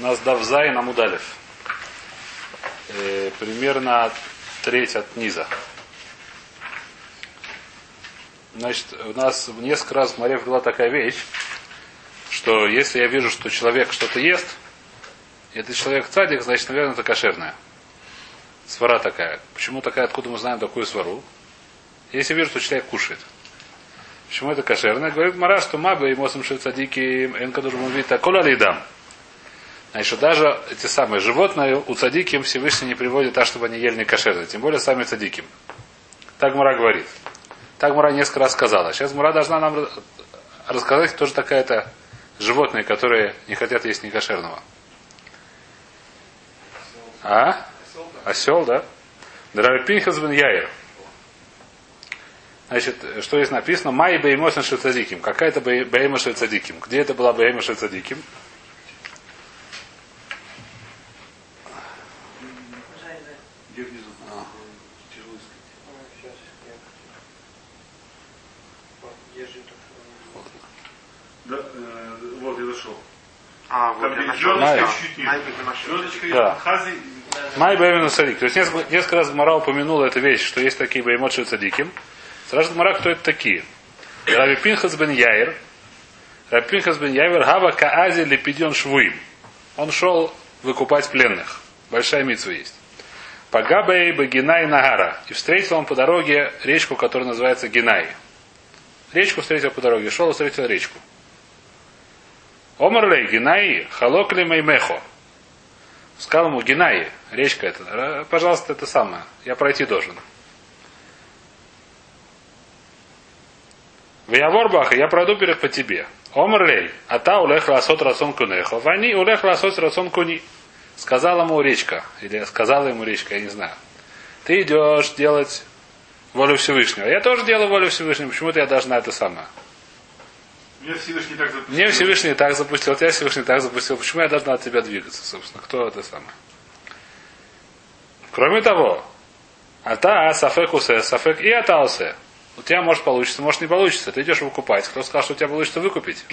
У нас Давзай на Мудалев. Э, примерно треть от низа. Значит, у нас несколько раз в море была такая вещь, что если я вижу, что человек что-то ест, и этот человек цадик, значит, наверное, это кошерное. Свара такая. Почему такая, откуда мы знаем такую свару? Если вижу, что человек кушает. Почему это кошерное? Говорит Мара, что маба и мосом шельцадики энкадурмувита кола лидам. Значит, даже эти самые животные у цадиким Всевышний не приводит так, чтобы они ели не кошерные. Тем более сами цадиким. Так Мара говорит. Так Мара несколько раз сказала. Сейчас Мара должна нам рассказать, кто же такая-то животные, которые не хотят есть некошерного. А? Осел, да? Драви Пинхас бен Яир. Значит, что здесь написано? Май беймошен шельцадиким. Какая это бейма шельцадиким? Где это была бейма шельцадиким? А, вот нашел. Майя. Звездочка есть, Да. Май Беймину Садик. То есть несколько, несколько раз Гмара упомянула эту вещь, что есть такие Беймот Цадиким. Сразу Гмара, кто это такие? Раби Пинхас бен Яир. Раби Пинхас бен Яир Хава Каази Лепидион Швуим. Он шел выкупать пленных. Большая митсва есть. Пагабей Багинай Нагара. И встретил он по дороге речку, которая называется Гинай. Речку встретил по дороге. Шел и встретил речку. Омарлей Гинай Халокли Меймехо. Сказал ему, Геннадий, речка эта, «Ра- пожалуйста, это самое, я пройти должен. В Яворбаха я пройду перед по тебе. Омрлей, а та улех ласот расон кунехо, вани улех ласот расон куни. Сказала ему речка, или сказала ему речка, я не знаю. Ты идешь делать волю Всевышнего. Я тоже делаю волю Всевышнего, почему-то я должна это самое. Мне Всевышний так запустил. Мне Всевышний так запустил, тебя Всевышний так запустил. Почему я должна от тебя двигаться, собственно? Кто это самое? Кроме того, ата сафек усе, сафек и ата. У тебя может получиться, может не получится. Ты идешь выкупать. Кто сказал, что у тебя получится выкупить?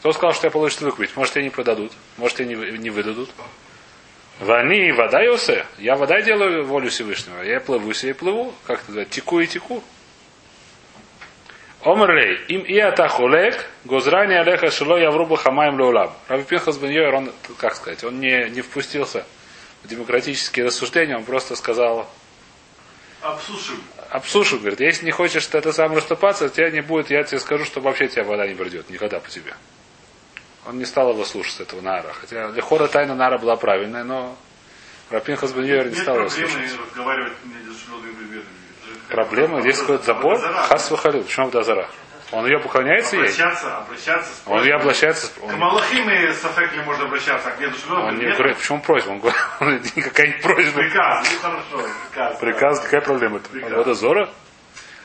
Кто сказал, что у тебя получится выкупить? Может, тебе не продадут, может, тебе не, не выдадут. Вани вода усе. Я вода делаю волю Всевышнего. Я плыву себе и плыву. Как это называется? Теку и теку. Омрлей, им и атахулек, гозрани алеха шило явруба хамаем леулам. Раби Пинхас бен Йоэр, он, как сказать, он не, не впустился в демократические рассуждения, он просто сказал, Обсушим. обсушу, говорит, если не хочешь ты это сам расступаться, тебя не будет, я тебе скажу, что вообще тебя вода не придет, никогда по тебе. Он не стал его слушаться, этого Нара. Хотя для хора тайна Нара была правильная, но Рапинхас бен Йоэр не стал его слушаться. разговаривать. Проблема, здесь какой-то забор, хас выхалил. Почему Абдазара? Он ее поклоняется ей? Обращаться, обращаться. с Он ее обращается, К он, Малахим и Сафекли можно обращаться, а к шелодными Он не говорит, почему просьба? Он говорит, он никакая не просьба. Приказ, ну хорошо, приказ. Приказ, какая проблема? Приказ. А водозора?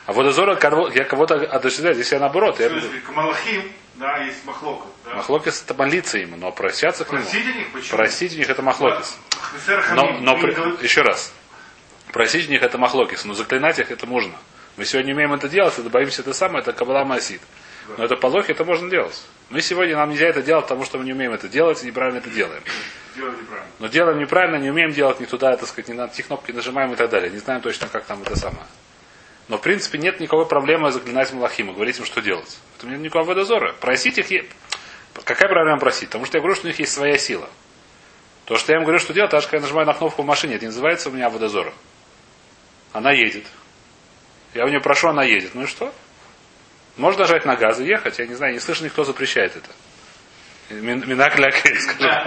А водозора, кого- я кого-то отождаю, здесь я наоборот. Я к Малахим, да, есть махлока. Да. Махлокис это молиться ему, но обращаться к нему. Просить о них, почему? Просить у них это махлокис. Но, но при- еще раз. Просить у них это махлокис, но заклинать их это можно. Мы сегодня умеем это делать, это боимся это самое, это кабала масит. Но это по лохе это можно делать. Мы сегодня нам нельзя это делать, потому что мы не умеем это делать и неправильно это делаем. Неправильно. Но делаем неправильно, не умеем делать не туда, так сказать, не на те кнопки нажимаем и так далее. Не знаем точно, как там это самое. Но, в принципе, нет никакой проблемы заклинать Малахим и говорить им, что делать. Это нет никакого водозора. Просить их... е- Какая проблема просить? Потому что я говорю, что у них есть своя сила. То, что я им говорю, что делать, даже когда я нажимаю на кнопку в машине, это не называется у меня водозора. Она едет. Я у нее прошу, она едет. Ну и что? Можно нажать на газ и ехать. Я не знаю, не слышно, никто запрещает это. Мин- Минак ля кель, скажем.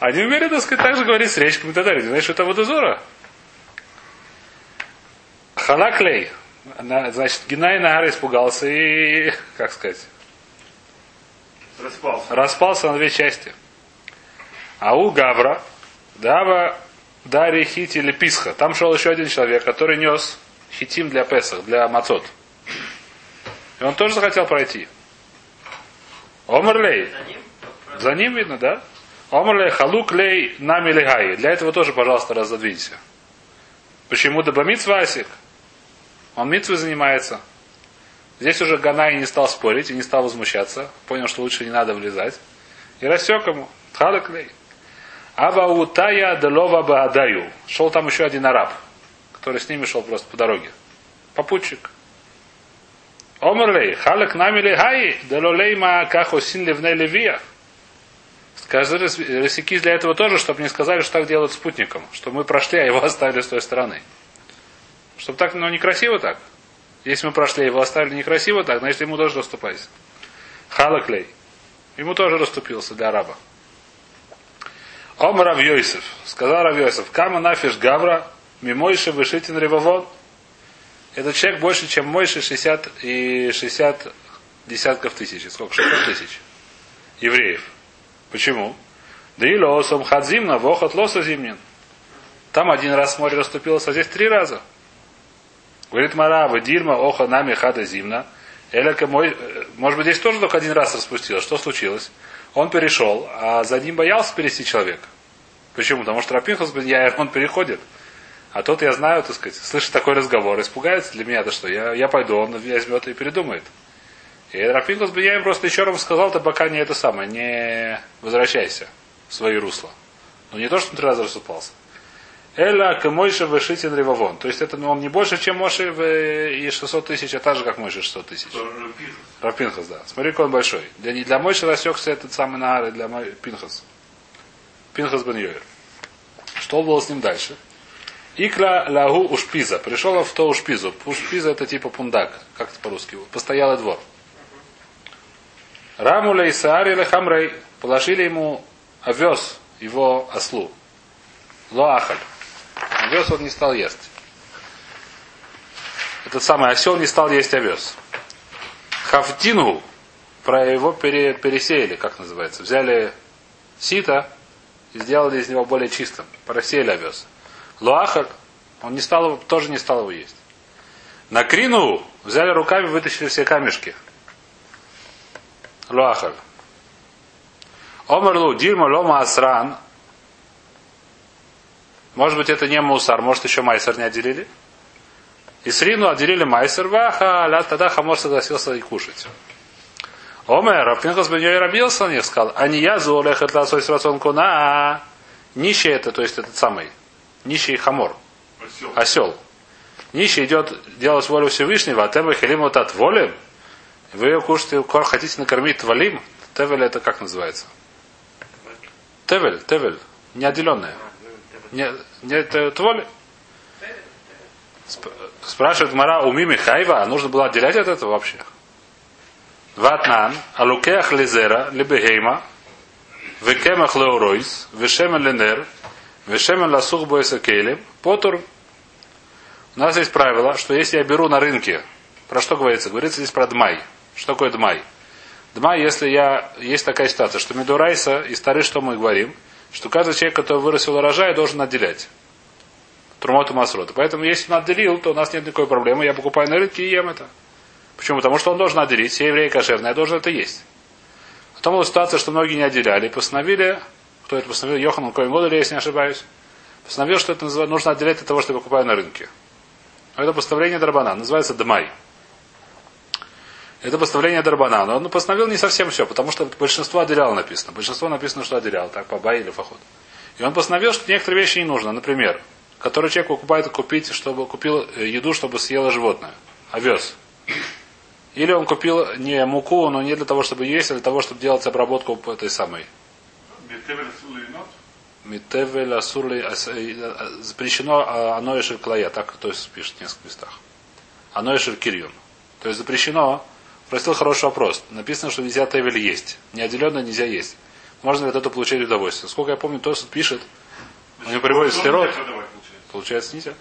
Они умели, так сказать, так же говорить с речками и так далее. Знаешь, это водозора? Ханаклей. Она, Значит, Генай Нагар испугался и, как сказать, Распался. распался на две части. А у Гавра, Дава, Дари, Хити или Писха. Там шел еще один человек, который нес хитим для Песах, для Мацот. И он тоже захотел пройти. Омрлей. За ним видно, да? Омрлей, халук лей, нами легай. Для этого тоже, пожалуйста, разодвинься. Почему? Да бамитс васик. Он митвой занимается. Здесь уже Ганай не стал спорить и не стал возмущаться. Понял, что лучше не надо влезать. И рассек ему. Тхаляклей. Абаутая делова баадаю. Шел там еще один араб, который с ними шел просто по дороге. Попутчик. Омрлей, халак намили хай, делолейма кахосин ливне левия. Скажи рассеки для этого тоже, чтобы не сказали, что так делают спутником. Что мы прошли, а его оставили с той стороны. Чтобы так, ну, некрасиво так. Если мы прошли, его оставили некрасиво так, значит, ему тоже расступайся. Халаклей. Ему тоже расступился для араба. Ом Йосиф. Сказал Рав Йосиф. Кама нафиш гавра, мимойши вышитин ревовод. Этот человек больше, чем Мойши 60 и 60 десятков тысяч. Сколько? 600 тысяч евреев. Почему? Да и лосом хадзимна, вохот лоса зимнин. Там один раз море расступилось, а здесь три раза. Говорит Мара, Дильма, Оха, Нами, Хада, Зимна. Эляка мой, может быть, здесь тоже только один раз распустилось. Что случилось? Он перешел, а за ним боялся перейти человек. Почему? Потому что Рапинхас бен Яир, он переходит. А тот, я знаю, так сказать, слышит такой разговор, испугается для меня, да что, я, я пойду, он возьмет и передумает. И Рапинхас бен Яир просто еще раз сказал, ты пока не это самое, не возвращайся в свои русла. Но не то, что он три раза рассыпался. Эля к Мойше вышитин ревовон. То есть это ну, он не больше, чем Моше в, и 600 тысяч, а так же, как Мойше 600 тысяч. Рафпинхас, да. Смотри, какой он большой. Для, не для Мойши рассекся этот самый Наар, для Мой... Пинхас. Пинхас бен Йоер. Что было с ним дальше? Икра лагу ушпиза. Пришел в то ушпизу. Ушпиза это типа пундак. Как это по-русски? Постоялый двор. Рамуля Исаар или Хамрей. Положили ему овес его ослу. Лоахаль. Овес он не стал есть. Этот самый осел не стал есть овес. Хафтингу, про его пере, пересеяли, как называется. Взяли сито и сделали из него более чистым. Просеяли овес. Луахаль, он не стал, его, тоже не стал его есть. На крину взяли руками, вытащили все камешки. Луахаль. Омерлу дирма лома асран может быть, это не мусар, может, еще майсер не отделили. И срину отделили майсер, ваха, ля, тогда Хамор согласился и кушать. Омер, Рафпинхас бен Йой рабился на них, сказал, а не я зуолех это ласой с куна, нищий это, то есть этот самый, нищий Хамор, Осел. осел. Нищий идет делать волю Всевышнего, а тебе хелим вот от воли, вы ее кушаете, хотите накормить твалим, тевель это как называется? Тевель, тевель, неотделенная. Не, не это тволи. Сп- Спрашивает Мара у Мими Хайва, нужно было отделять от этого вообще? Ватнан, алукеах лизера, либегейма, векемах леоройс, вешемен ленер, вешемен ласух бойса кейлем, потур. У нас есть правило, что если я беру на рынке, про что говорится? Говорится здесь про дмай. Что такое дмай? Дмай, если я, есть такая ситуация, что медурайса и стары, что мы говорим, что каждый человек, который вырастил урожай, должен отделять. Трумоту масрота. Поэтому, если он отделил, то у нас нет никакой проблемы. Я покупаю на рынке и ем это. Почему? Потому что он должен отделить. Все евреи кошерные, я должен это есть. Потом была ситуация, что многие не отделяли. Постановили, кто это постановил, Йохан Коин Годали, если не ошибаюсь, постановил, что это нужно отделять от того, что я покупаю на рынке. Это постановление Дарбана, называется Дмай. Это постановление Дарбана. Но он постановил не совсем все, потому что большинство отделяло написано. Большинство написано, что отделял, так, по бай или фаход. И он постановил, что некоторые вещи не нужно. Например, который человек покупает купить, чтобы купил э, еду, чтобы съело животное. Овес. Или он купил не муку, но не для того, чтобы есть, а для того, чтобы делать обработку этой самой. Митевель асурли запрещено а, оно и клая, так то есть пишет в нескольких местах. Оно и кирьон. То есть запрещено, спросил хороший вопрос. Написано, что нельзя тевель есть. Неотделенно нельзя есть. Можно ли от этого получать удовольствие? Сколько я помню, Тосут пишет, у него приводит стерот. Получается нельзя.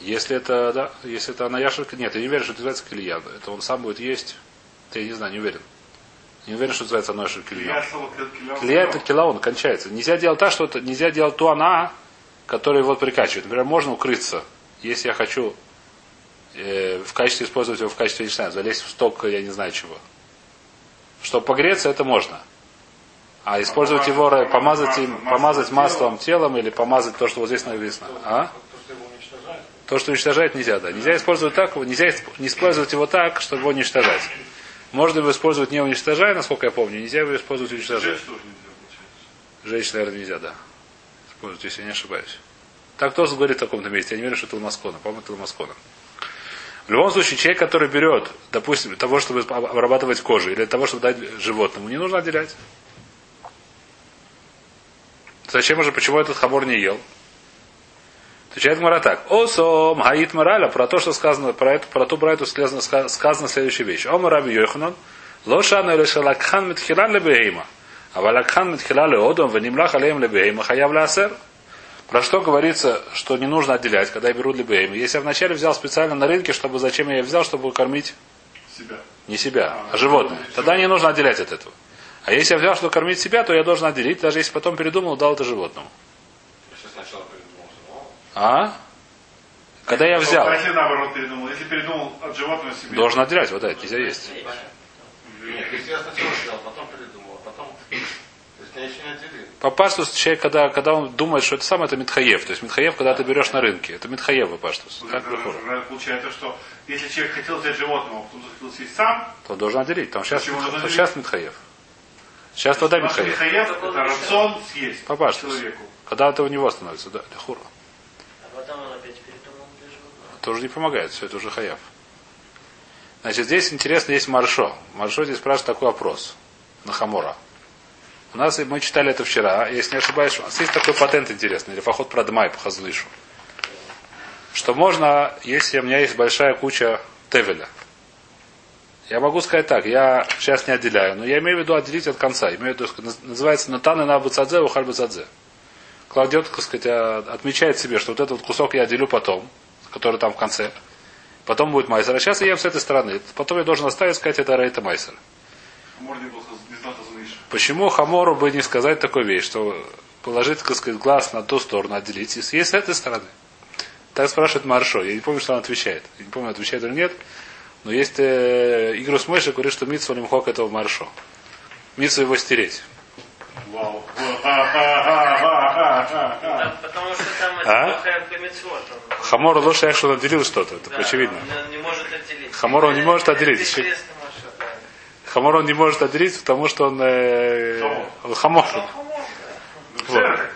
Если это, да, если это анаяшерка, нет, я не уверен, что это называется килья. Это он сам будет есть. Я не знаю, не уверен. Не уверен, что называется анаяшер килья. Килья. Это кила, он кончается. Нельзя делать так, что это, нельзя делать ту она, которая его прикачивает. Например, можно укрыться, если я хочу э, в качестве использовать его в качестве, не знаю, залезть в сток, я не знаю чего. Чтобы погреться, это можно. А использовать его, ра- помазать им, помазать маслом телом или помазать то, что вот здесь написано. А? То, что уничтожает. Нельзя, да. Нельзя использовать так, нельзя не использовать его так, чтобы его уничтожать. Можно его использовать не уничтожая, насколько я помню, нельзя его использовать уничтожая. Женщин, наверное, нельзя, да. Использовать, если я не ошибаюсь. Так тоже говорит в таком-то месте. Я не верю, что это Ламаскона. По-моему, это Ламаскона. В любом случае, человек, который берет, допустим, того, чтобы обрабатывать кожу, или для того, чтобы дать животному, не нужно отделять. Зачем же, почему этот хамор не ел? Отвечает Гмара так. התם איתמר עלה, про то, что сказано, про, эту, про ту брайту сказано, ска- сказано следующая вещь. אמר רבי יוחנן, לא שנו אלא שלקחן מתחילתן לבהמה. אבל לקחן מתחילתן לאדם, ונמלך עליהם לבהמה, חייב לעשר. Про что говорится, что не нужно отделять, когда я беру лебехейма. Если я вначале взял специально на рынке, чтобы зачем я взял, чтобы кормить Себя. не себя, а животное. Тогда не нужно отделять от этого. А если я взял, чтобы кормить себя, то я должен отделить, даже если потом передумал, дал это животному. А? Когда я взял, А если наоборот передумал? Если передумал от животного себе. должен отделять. Вот это нельзя есть. Нет, если я сначала сделал, потом придумал, а потом... То есть я еще не отделил. По паштус человек, когда, когда он думает, что это самое, это митхаев. То есть митхаев, когда ты берешь на рынке. Это митхаев и паштус. Так Это выходит. же Получается, что если человек хотел взять животного, а потом захотел съесть сам, То он должен отделить. Что сейчас, то отделить? сейчас митхаев. Сейчас тогда митхаев. Михаев это рацион съесть По паштус. человеку. Когда это у него становится, да, для хура. А потом он опять передумал для животного. Тоже не помогает, все это уже хаяв. Значит, здесь интересно есть маршо. Маршо здесь спрашивает такой вопрос на хамора. У нас, мы читали это вчера, если не ошибаюсь, у нас есть такой патент интересный, или поход про Дмай по Хазлышу. Что можно, если у меня есть большая куча тевеля. Я могу сказать так, я сейчас не отделяю, но я имею в виду отделить от конца. Имею в виду, наз- называется натаны на бацадзе, ухаль бацадзе. Кладет, так сказать, а, отмечает себе, что вот этот кусок я отделю потом, который там в конце. Потом будет майсер. А сейчас я ем с этой стороны. Потом я должен оставить, сказать, это рейта майсер. Хамор не был хаз- не знал Хазуныша. Почему Хамору бы не сказать такую вещь, что положить, так сказать, глаз на ту сторону, отделить и съесть с этой стороны? Так спрашивает Маршо. Я не помню, что он отвечает. Я не помню, отвечает или нет. Но есть э, Игру Смойша говорит, что Митсу Лимхок этого Маршо. Митсу его стереть. Вау. Потому что там А? Хамору лошадь, что он отделил что-то. Это Да, очевидно. Хамор он не может отделить. Это известно, Маша, да. Хамор он не может отделить, потому что он... Э, он хамор. Ну, да. Так,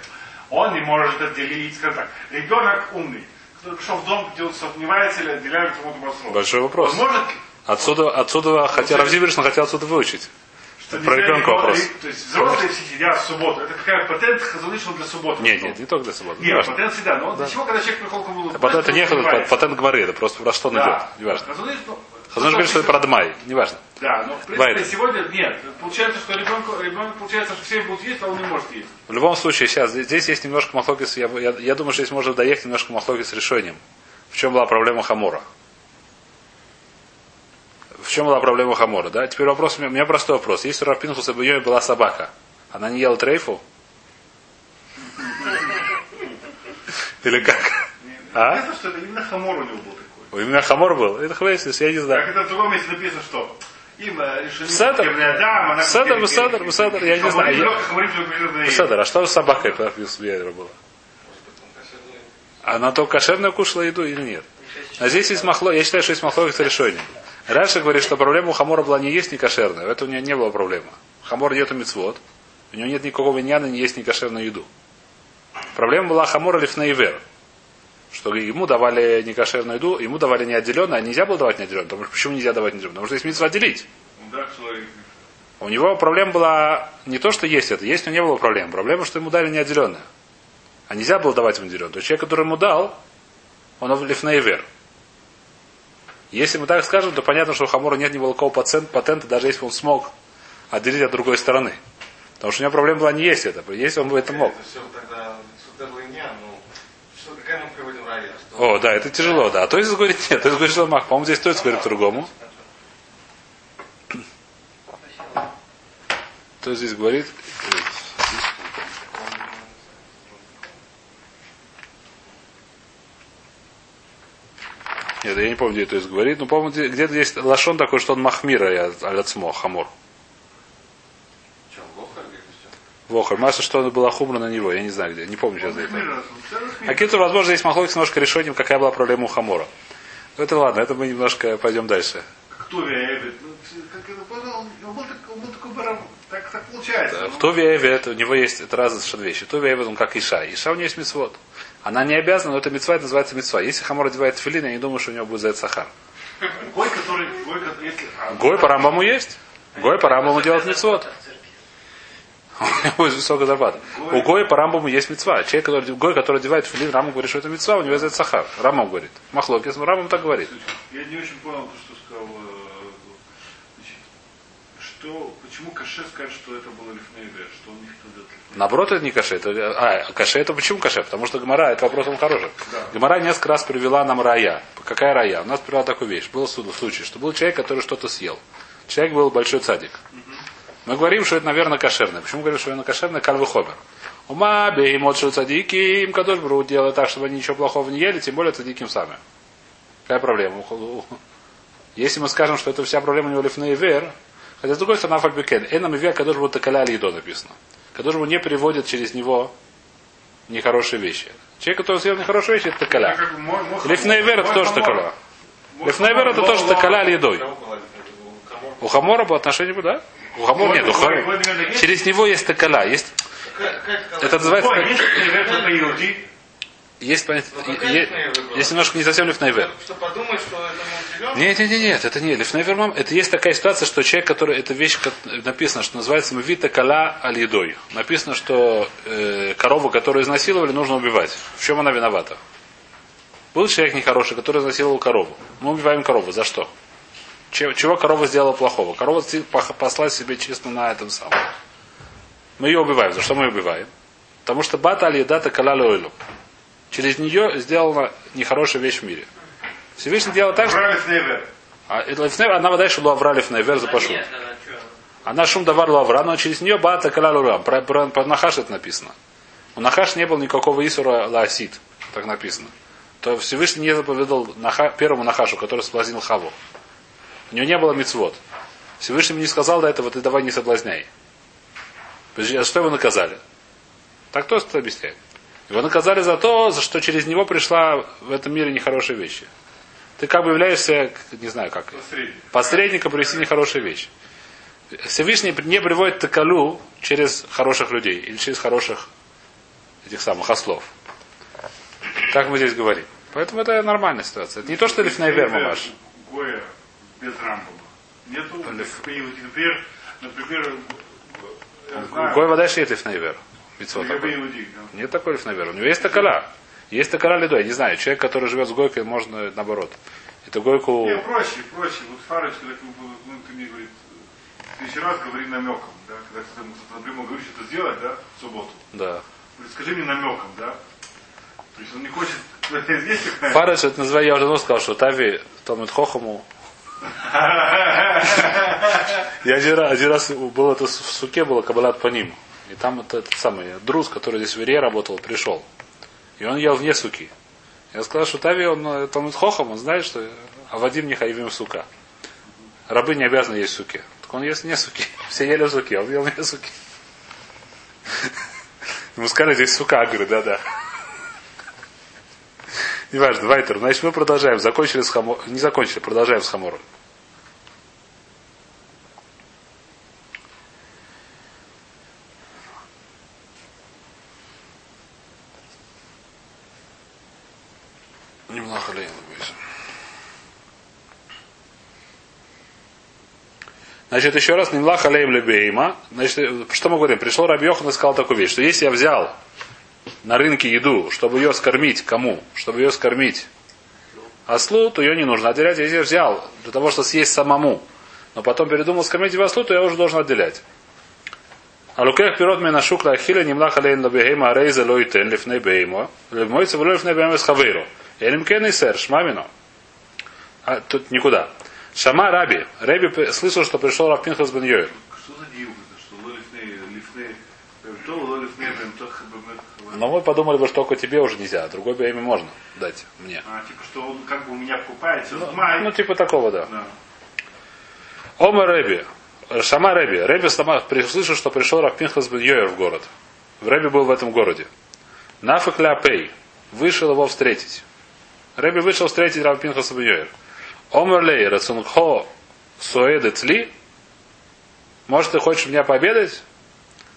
Он не может отделить, скажем так, ребенок умный, который пришел в дом, где он сомневается или отделяет кому-то масло. Большой вопрос. Он может, Отсюда, отсюда хотя Равзибершин хотел отсюда выучить. что Про ребенка вопрос. То есть взрослые все сидят в субботу. Это какая патент хазалышен для субботы. Нет, нет, не только для субботы. Нет, Неважно. патент всегда. Но для чего, когда человек приходил к А потом это не патент говорит, это просто про что он идет. Да. Неважно. Хазалыш, ну, Хазон говорит, что это про Дмай. Неважно. Да, но в принципе Бывает. сегодня нет. Получается, что ребенку, ребенок получается, что все будут есть, а он не может есть. В любом случае, сейчас здесь, есть немножко махлокис. Я, я, я думаю, что здесь можно доехать немножко махлокис с решением. В чем была проблема Хамора? В чем была проблема Хамора, да? Теперь вопрос, у меня, у меня простой вопрос. Если у Рафпинхуса бы ее была собака, она не ела трейфу? Или как? А? Ясно, что это именно хамор у него был. У меня Хамор был? Это хвейсис, я не Как знаю. это в другом месте написано, что им э, решили... Седер. Адам, она... Седер, Седер, Седер, я не знаю. Садр, а что с собакой пропил Бедра было? Она только кошерную кушала еду или нет? А здесь есть махло, я считаю, что есть махло с решением. Раньше говорит, что проблема у Хамора была не есть, не кошерная. Это у него не было проблемы. Хамор нет мицвод. У него нет никакого виньяна не есть не кошерную еду. Проблема была Хамора лифнаивер. Что ему давали некошерную еду, ему давали неотделенную, а нельзя было давать неотделенную. Потому что почему нельзя давать неотделенную? Потому что есть митцва отделить. Да, человек. У него проблема была не то, что есть это, есть, но не было проблем. Проблема, что ему дали неотделенное. А нельзя было давать ему отделенное. То есть человек, который ему дал, он лифнейвер. Если мы так скажем, то понятно, что у Хамора нет ни никакого патент, патента, даже если он смог отделить от другой стороны. Потому что у него проблема была не есть это. Если он бы это мог. Это все тогда сутерлыня, ну, что, какая мы приводим рая? Что О, да, это тяжело, да. А то есть говорит нет, то есть говорит, что мах. По-моему, здесь стоит говорит по-другому. То здесь говорит. Нет, я не помню, где это есть говорит. Но, где- где-то есть лашон такой, что он махмира, я аляцмо, хамор. Лоха или что? Что была хумра на него, я не знаю где, не помню сейчас. А Киту, возможно, здесь махлок немножко решением, какая была проблема у Хамора. Ну, это ладно, это мы немножко пойдем дальше. Кто Веевит? Ну, так-. Так, получается. Ну, Кто Веевет, у него есть, это разные совершенно вещи. Кто Веевет, он как Иша. Иша у нее есть мецвод. Она не обязана, но это мецва, это называется мецва. Если Хамор одевает филин, я не думаю, что у него будет за это сахар. Гой, который, гой, который, Гой по Рамбаму есть. Гой по Рамбаму делает мецвод. У него будет высокая зарплата. У Гоя по Рамбаму есть мецва. Человек, который, Гой, который одевает филин, Рамбам говорит, что это мецва, у него это сахар. Рамбам говорит. Махлок, если Рамбам так говорит. Я не очень понял то, что сказал. э, Что, почему Каше скажет, что это было Лифнейвер, что он не хотел? Наоборот, это не каше. Это, а, каше это почему каше? Потому что Гамара, это вопрос он хороший. Да. Гамара несколько раз привела нам рая. Какая рая? У нас привела такую вещь. Был случай, что был человек, который что-то съел. Человек был большой цадик. Мы говорим, что это, наверное, кошерное. Почему говорим, что это кошерное? Кальвы хомер. Ума, беймот, что цадики, им кадош бру делает так, чтобы они ничего плохого не ели, тем более цадиким сами. Какая проблема? Если мы скажем, что это вся проблема у него лифней вер, хотя с другой стороны, фальбекен, энам и вер, кадош бру такаля лидо написано. Кадош бру не приводит через него нехорошие вещи. Человек, который съел нехорошие вещи, это такаля. мой Лифнейвер это тоже такаля. Лифнейвер хамор. это тоже такаля едой. У Хамора по отношению, да? У Хамора нет. у? Через него есть такаля. Есть, Как- как это называется, Ой, есть иуди. есть Ну, есть немножко не совсем лифнейвер. Что подумать, что это? Нет, нет, нет, нет, это не лифнейвер мам. Это есть такая ситуация, что человек, который, это вещь, как написано, что называется мавита кала аль едой. Написано, что э, корову, которую изнасиловали, нужно убивать. В чем она виновата? Был человек нехороший, который изнасиловал корову. Мы убиваем корову. За что? Че- Чего корова сделала плохого? Корова посла себе честно на этом самом. Мы ее убиваем. За что мы ее убиваем? Потому что бата аль едата кала ойлу. Через нее сделана нехорошая вещь в мире. Всевышний делает так, что а она вода что лавра лифней, вер за пашу. Она шум давар лавра, но через нее бата калалура. Про, про, про Нахаш это написано. У Нахаш не было никакого Исура лаосит, так написано. То Всевышний не заповедал Наха, первому Нахашу, который соблазнил Хаву. У него не было мицвод. Всевышний мне не сказал до этого, ты давай не соблазняй. А что его наказали? Так кто это объясняет? Его наказали за то, за что через него пришла в этом мире нехорошие вещи. Ты как бы являешься, не знаю как, Посредник. посредника привести нехорошие вещи. Всевышний не приводит такалу через хороших людей или через хороших этих самых ослов. Так мы здесь говорим. Поэтому это нормальная ситуация. Это не то, что лифнайвер мамаш. Без Рамбова. Нету. Например, например, знаю, Гой вода. Иуди. да. Нет такой лифнайвер. У него есть такаля. Есть такаля лидой. Я не знаю. Человек, который живет с гойкой, можно наоборот. Это гойку... Не, проще, проще. Вот Фарыч, когда ты, ну, ты мне говорит, ты еще раз говори намеком, да, когда кто-то напрямую говорит, что сделать, да, в субботу. Да. Скажи мне намеком, да. То есть он не хочет Фараш, это называю, я уже давно сказал, что Тави, Талмит Хохаму, Я один раз, один раз был это в суке, было кабалат по ним. И там это, этот самый друз, который здесь в Ире работал, пришел. И он ел вне суки. Я сказал, что Тави, он э, там хохом, он знает, что а Вадим не хаивим сука. Рабы не обязаны есть суки. Так он ест не суки. Все ели суки, а он ел не суки. Ему сказали, здесь сука, говорит, да-да. Неважно, Вайтер. Значит, мы продолжаем. Закончили с хамор... Не закончили, продолжаем с хамором. Немного лень, Значит, еще раз, Нимлах алейм лебейма. Значит, что мы говорим? Пришел Раби Йохан и сказал такую вещь, что если я взял на рынке еду, чтобы ее скормить кому? Чтобы ее скормить ослу, то ее не нужно отделять. Я взял для того, чтобы съесть самому, но потом передумал скормить его ослу, то я уже должен отделять. А лукех пирот меня шукла ахиля нимлах алейн лабехейма арейза лойтен лифней беймо, левмойца вло лифней беймо с хавейру. Элим кен и сэр, шмамино. А тут никуда. Шама Раби. Раби слышал, что пришел Рав Пинхас бен Йоэль. Что за диук это? Что лолифней, лифней, то лолифней, бемтох, Но мы подумали бы, что только тебе уже нельзя, а другой бы имя можно дать мне. А, типа, что он как бы у меня покупается. Ну, Май. ну, типа такого, да. Да. Ома Рэби. Шама Реби. Реби сама слышал, что пришел Рапинхас бен Йоер в город. В Реби был в этом городе. Нафак Пей вышел его встретить. Реби вышел встретить Рапинхаса бен Йоер. Омерлей Рацунхо Суэдет Ли. Может, ты хочешь меня пообедать?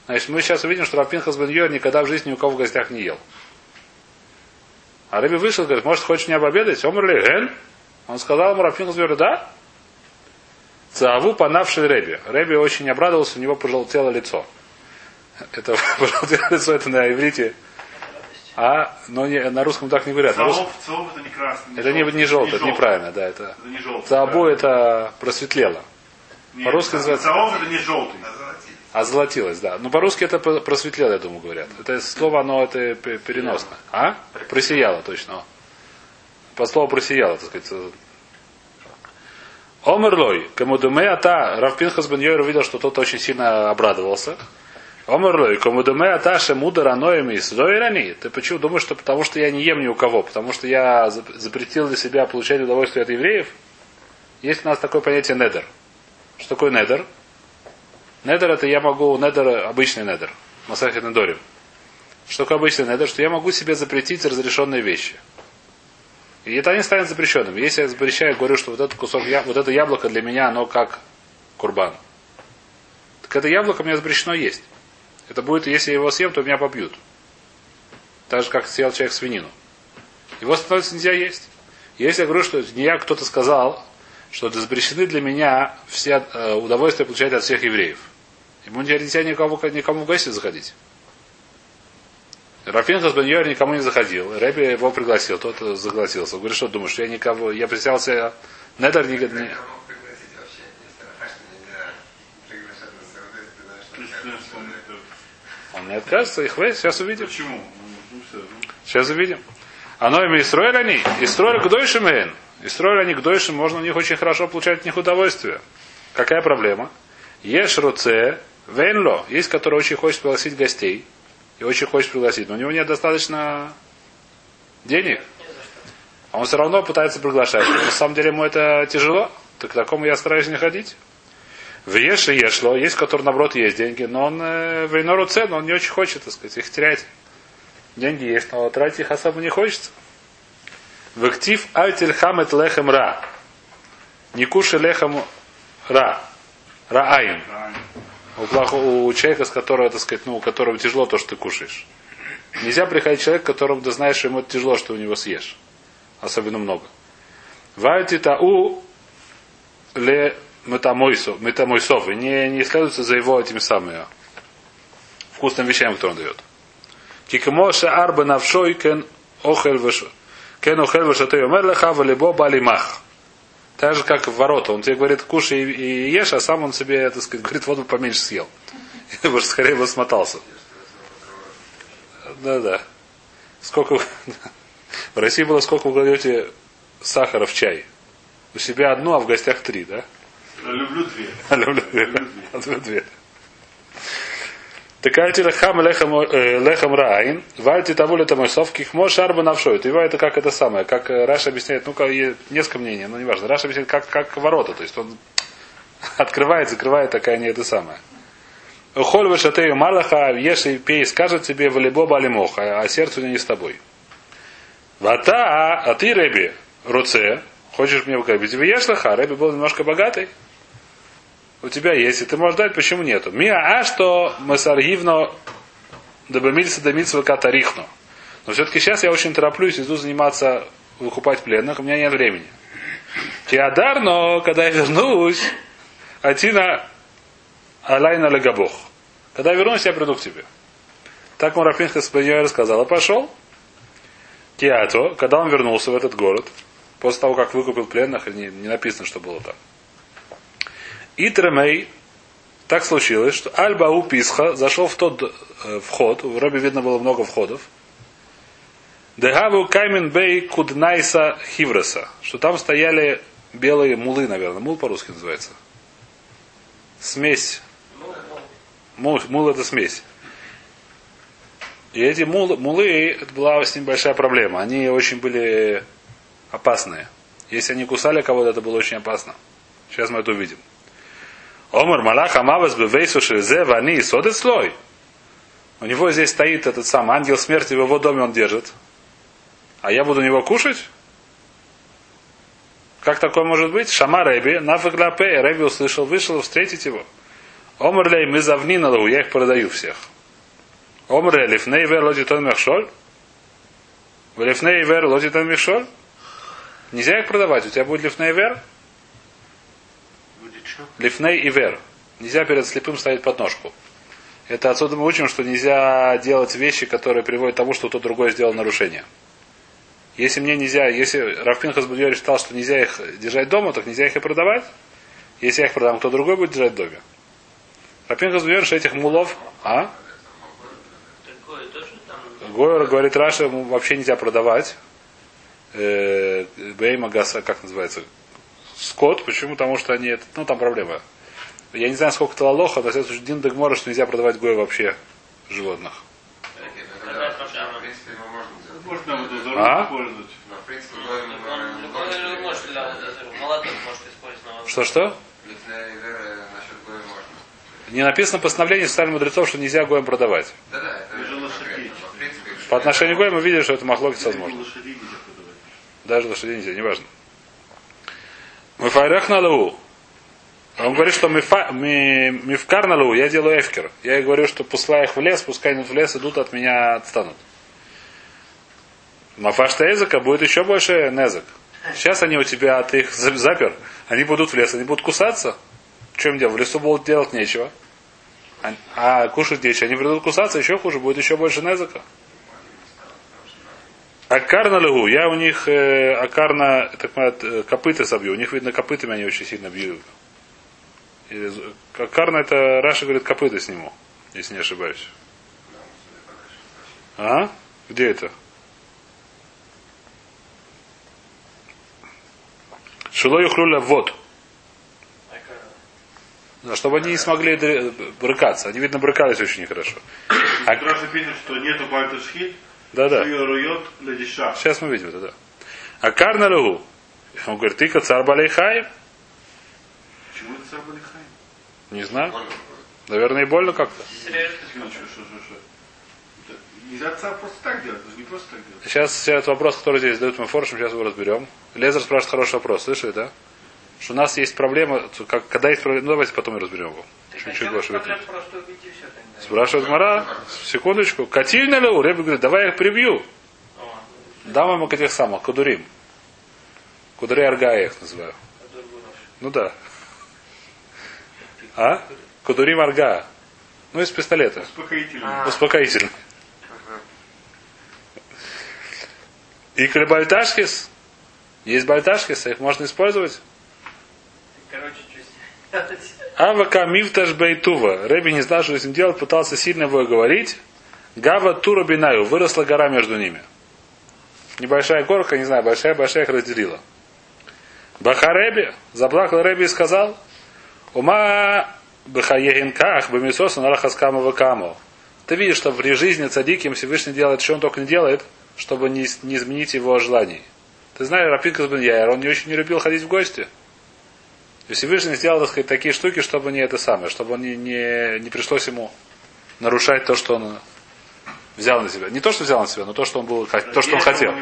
Значит, мы сейчас увидим, что Рапинхас бен Йоер никогда в жизни ни у кого в гостях не ел. А Реби вышел и говорит, может, хочешь меня пообедать? Омерлей Ген. Он сказал ему Рапинхас бен Йоер, да. Цаву понавший Реби. Реби очень обрадовался, у него пожелтело лицо. Это пожелтело лицо, это на иврите. А, но не, на русском так не говорят. На русском- это не красный. это не, не желтый, это неправильно, да, это. Это не желтый. Цаабу это просветлело. По-русски называется- Цаоб это не желтый. Озолотилось, да. Но по-русски это про- просветлело, я думаю, говорят. Это слово, оно это пе- переносно. А? Просияло, точно. По слову просияло, так сказать. Омерлой, Камудуме Ата, Равпинхас бен Йойр увидел, что тот очень сильно обрадовался. Омерлой, Камудуме Ата, Шемуда Раноями из Зойрани. Ты почему думаешь, что потому что я не ем ни у кого, потому что я зап- запретил для себя получать удовольствие от евреев? Есть у нас такое понятие недер. Что такое недер? Недер это я могу, недер обычный недер. Масахет недорим. Что такое обычный недер? Что я могу себе запретить разрешенные вещи. И это они станут запрещенными. Если я запрещаю, говорю, что вот этот кусок, вот это яблоко для меня, оно как курбан. Так это яблоко мне запрещено есть. Это будет, если я его съем, то меня побьют. Так же, как съел человек свинину. Его становится нельзя есть. Если я говорю, что не я, кто-то сказал, что запрещены для меня все э, удовольствия получать от всех евреев. Ему нельзя никому, никому в гости заходить. Рафинхас бен Йор никому не заходил. Рэби его пригласил, тот согласился. Он говорит, что думаешь, что я никого, я представил себе, Недер не, это- он не откажется, их вы, сейчас увидим. Почему? Ну, ну, всё, ну. Сейчас увидим. Оно ими Исроэль они, Исроэль к дойшим эн. Исроэль они к дойшим, можно у них очень хорошо получать от них удовольствие. Какая проблема? Ешь руце, венло. Есть, который очень хочет пригласить гостей. И очень хочет пригласить. Но у него нет достаточно денег. А он все равно пытается приглашать. Но на самом деле ему это тяжело. Так к такому я стараюсь не ходить. В еш и ешло. Есть, который наоборот есть деньги. Но он э, в Эйнору он не очень хочет, так сказать, их терять. Деньги есть, но тратить их особо не хочется. В актив альтиль хамет лехем ра. Не кушай лехем ра. Раайн. Правильно. У, плохо- у человека, с которого, так сказать, ну, у которого тяжело то, что ты кушаешь. Нельзя приходить человек, которому ты знаешь, что ему это тяжело, что у него съешь. Особенно много. Вальти тау ле метамойсов, метамойсов. Не, не следуется за его этими самыми вкусными вещами, которые он дает. Кикмоша арба навшой кен охель кен охель вашатей омер леха валибо балимах. Так же, как в ворота. Он тебе говорит, кушай и, ешь, а сам он себе, так сказать, говорит, вот бы поменьше съел. И уж скорее бы смотался. Да-да. Сколько В России было сколько вы кладете сахара в чай? У себя одну, а в гостях три, да? Я люблю две. Люблю две. Люблю две. אל תלחם לחם э, רע עין, ואל תתאו למטעמותיו, כי כמו שער בנפשו. Ты это как это самое, как Раши объясняет, ну-ка, несколько мнений, но неважно. Раши объясняет, как, как ворота, то есть он открывает, закрывает, такая не это самое. Холь вышатею малаха, и пей, скажет тебе валибо балимоха, а сердце у него не с тобой. Вата, а ты, Реби, руце, хочешь мне угробить? Тебе ешь лоха, Реби был немножко богатый. У тебя есть, и ты можешь дать, почему нету? Миа, а что масаргивно добамильца домицва катарихну. Но все-таки сейчас я очень тороплюсь, иду заниматься, выкупать пленных, у меня нет времени. Теодар, но когда я вернусь, Атина Алайна Легабох. Когда я вернусь, я приду к тебе. Так Мурапинха Спаньой рассказал, и пошел. Теато, когда он вернулся в этот город, после того, как выкупил пленных, не, не написано, что было там. И Тремей, так случилось, что Альба у Писха зашел в тот э, вход, в Робе видно было много входов, Дегаву Каймен Бей Куднайса Хивреса, что там стояли белые мулы, наверное. Мул по-русски называется. Смесь. Мул, мул это смесь. И эти мулы, мулы, это была с ним большая проблема. Они очень были опасные. Если они кусали кого-то, это было очень опасно. Сейчас мы это увидим. Омар Малах Амавас Бевейсу Шезе Вани Содет слой. У него здесь стоит этот сам ангел смерти, в его доме он держит. А я буду у него кушать? Как такое может быть? Шама Рэби, нафаглапе, Рэби услышал, вышел встретить его. Омрлей, мы завнина лгу, я их продаю всех. Омре, лифней вер лодитон мехшоль. Лифней вер лодитон мехшоль. Нельзя их продавать, у тебя будет лифней вер? Лифней и вер. Нельзя перед слепым ставить подножку. Это отсюда мы учим, что нельзя делать вещи, которые приводят к тому, что кто другой сделал нарушение. Если мне нельзя, если Рафпинхас Будьори считал, что нельзя их держать дома, так нельзя их и продавать. Если я их продам, кто другой будет держать в доме. Рафпинхас Будьори, что этих мулов, а? Гойер говорит, Раша вообще нельзя продавать. Э, Бейма Гаса, как называется? Скот. Почему? Потому что они, ну там проблема. Я не знаю, сколько это лоха, но это Дин Дегмора, что нельзя продавать Гой вообще животных. В можно вот А? использовать. В. Что-что? Не написано постановление социальных мудрецов, что нельзя Гоем продавать. В По отношению к Гоем мы видели, что это махлокис возможно. Даже лошадей нельзя, неважно. Мифайрех на лу. Он говорит, что мифа- ми- мифкар на лу, я делаю эфкер. Я ей говорю, что пускай их в лес, пускай идут в лес, идут от меня отстанут. Мафашта языка будет еще больше незак. Сейчас они у тебя, ты их за- запер, они будут в лес, они будут кусаться. Чем дело? В лесу будут делать нечего. А, а кушать нечего. Они придут кусаться, еще хуже, будет еще больше незака. Акарна легу. Я у них э, акарна, так сказать, э, копыта собью. У них, видно, копытами они очень сильно бьют. З- עקרנא это Раши говорит, копыта сниму, если не ошибаюсь. А? Где это? שלא יוכלו לבעוט. Да, чтобы они не смогли брыкаться. Они, видно, брыкались очень нехорошо. А- Раши пишет, что нету בל תשחית, Да-да. Сейчас мы видим это, да. עקרנא להו. Он говорит, ты царь Балейхаев? Почему это царь Балихай? Не знаю. больно. Наверное, и больно как-то. Нельзя царь просто так делать, не просто так делать. Сейчас, сейчас вопрос, который здесь задают мы форшем, сейчас его разберем. Лезер спрашивает хороший вопрос, слышали, да? Что у нас есть проблема, как, когда есть проблема, ну давайте потом и разберем его. Чуть-чуть больше проблем выпьем. просто убить и все. Спрашивает Мара, секундочку, катильна ли? Рэбби говорит, давай я их прибью. Дам ему этих самых, кудурим. Кудури арга я их называю. Ну да. А? Кудурим арга. Ну, из пистолета. Успокоительно. Успокоительно. И бальташкис. Есть бальташкис, их можно использовать. Короче, что сделать? Авака мифташ бейтува. Рэби не знал, что с ним делать, пытался сильно его говорить. Гава тура бинаю. Выросла гора между ними. Небольшая горка, не знаю, большая-большая их разделила. Бахареби, заплакал Рэби и сказал, Ума бахаегенках бемисоса нарахаскама вакамо. Ты видишь, что при жизни цадиким Всевышний делает, что он только не делает, чтобы не, не изменить его желаний. Ты знаешь, Рапинкас бен Яир, он не очень не любил ходить в гости. И Всевышний сделал, так сказать, такие штуки, чтобы не это самое, чтобы он не, не, не пришлось ему нарушать то, что он взял на себя. Не то, что взял на себя, но то, что он был, то, что он хотел.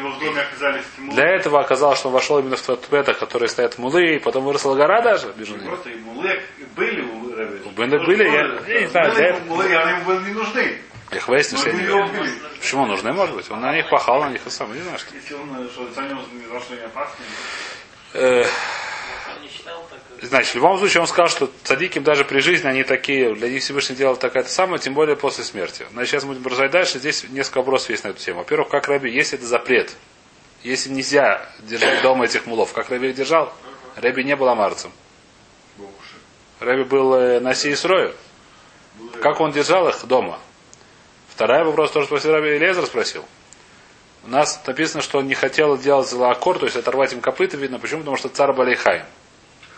Для этого оказалось, что он вошел именно в тот петах, которые стоят в мулы, и потом выросла гора даже. Просто и мулы были у Бена были, я- я не знаю, Были для- Мулы, они ему были не нужны. Их выяснили, что Но они. Почему нужны, может быть? Он на них пахал, на них и сам, не знаю что. Если он э, что, за что не опасный. Э, Значит, в любом случае он сказал, что цадиким даже при жизни они такие, для них Всевышний делал такая-то самая, тем более после смерти. Значит, сейчас мы будем продолжать дальше. Здесь несколько вопросов есть на эту тему. Во-первых, как Раби, если это запрет, если нельзя держать дома этих мулов, как Раби их держал, Раби не был амарцем. Раби был э, на Срою. Как он держал их дома? Второй вопрос тоже спросил Раби Лезер спросил. У нас написано, что он не хотел делать злоаккор, то есть оторвать им копыта, видно. Почему? Потому что царь Балейхай.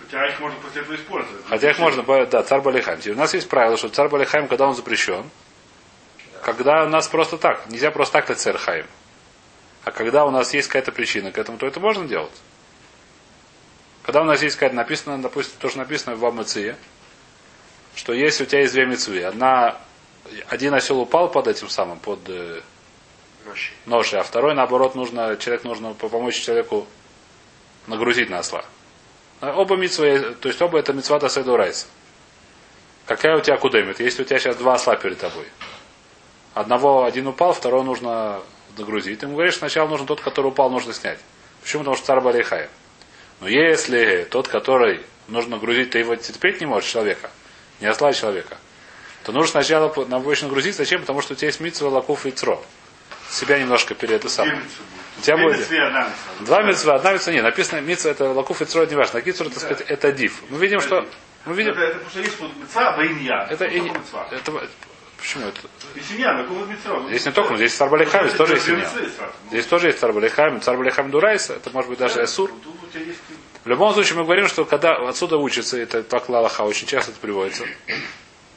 Хотя их можно после этого использовать. Хотя их можно, да, царь Балихайм. У нас есть правило, что царь Балихайм, когда он запрещен, когда у нас просто так, нельзя просто так дать царь Хайм. А когда у нас есть какая-то причина к этому, то это можно делать. Когда у нас есть какая-то написано, допустим, то, что написано в Амыции, что если у тебя есть две мецвы, одна, один осел упал под этим самым, под э, ношей, а второй, наоборот, нужно, человек нужно по- помочь человеку нагрузить на осла. А Оба митцва, то есть оба это митцва до райса. Какая у тебя кудемит? Если у тебя сейчас два осла перед тобой. Одного один упал, второго нужно нагрузить. Ты ему говоришь, сначала нужно тот, который упал, нужно снять. Почему? Потому что царь Балейхая. Но если тот, который нужно нагрузить, ты его терпеть не можешь, человека, не осла а человека, то нужно сначала на нагрузить. Зачем? Потому что у тебя есть митцва, лакуф и цро. Себя немножко перед это самое. У тебя будет два митцва, одна митцва нет. Написано митцва это лакуф и цро, это не важно. Цро, так сказать, это див. Мы видим, что мы видим, Это, потому что есть вот мецва, воинья. это мецва. это почему это? Мецва. Здесь не только, здесь царь Балейхайм, тоже есть семья. Здесь тоже есть царь Балейхайм, царь Балейхайм Дурайс, это может быть даже Эсур. В любом случае мы говорим, что когда отсюда учится, это так Лалаха, очень часто это приводится.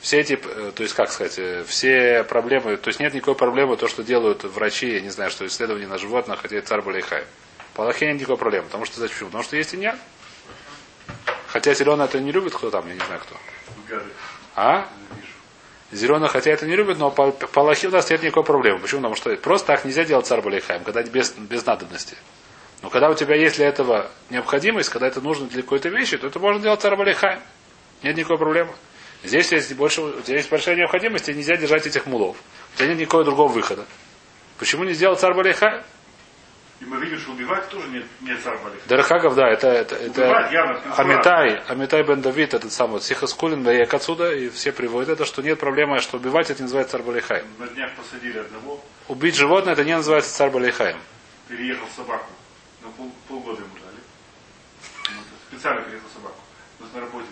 Все эти, э, то есть, как сказать, э, все проблемы, то есть нет никакой проблемы, то, что делают врачи, я не знаю, что исследования на животных, хотя это царь Балейхай. По Аллахе нет никакой проблемы, потому что зачем? Потому что есть иньян. Хотя зеленый это не любит, кто там, я не знаю кто. А? Зеленый, хотя это не любит, но по, по Аллахе у нас нет никакой проблемы. Почему? Потому что просто так нельзя делать царь Балейхаем, когда без, без надобности. Но когда у тебя есть для этого необходимость, когда это нужно для какой-то вещи, то это можно делать царь Балейхаем. Нет никакой проблемы. Здесь есть больше, есть большая необходимость, и нельзя держать этих мулов. У тебя нет никакого другого выхода. Почему не сделал царь Балейхаем? И мы видим, что убивать тоже нет, нет царь Балих. Дархагов, да, это, это, это явно. Амитай, Амитай бен Давид, этот самый вот Сихаскулин, Ваек отсюда, и все приводят это, что нет проблемы, что убивать это не называется царь Балейхаем. На днях посадили одного, Убить животное это не называется царь Балейхаем. переехал собаку. На пол, полгода ему дали. Специально переехал собаку. У нас на работе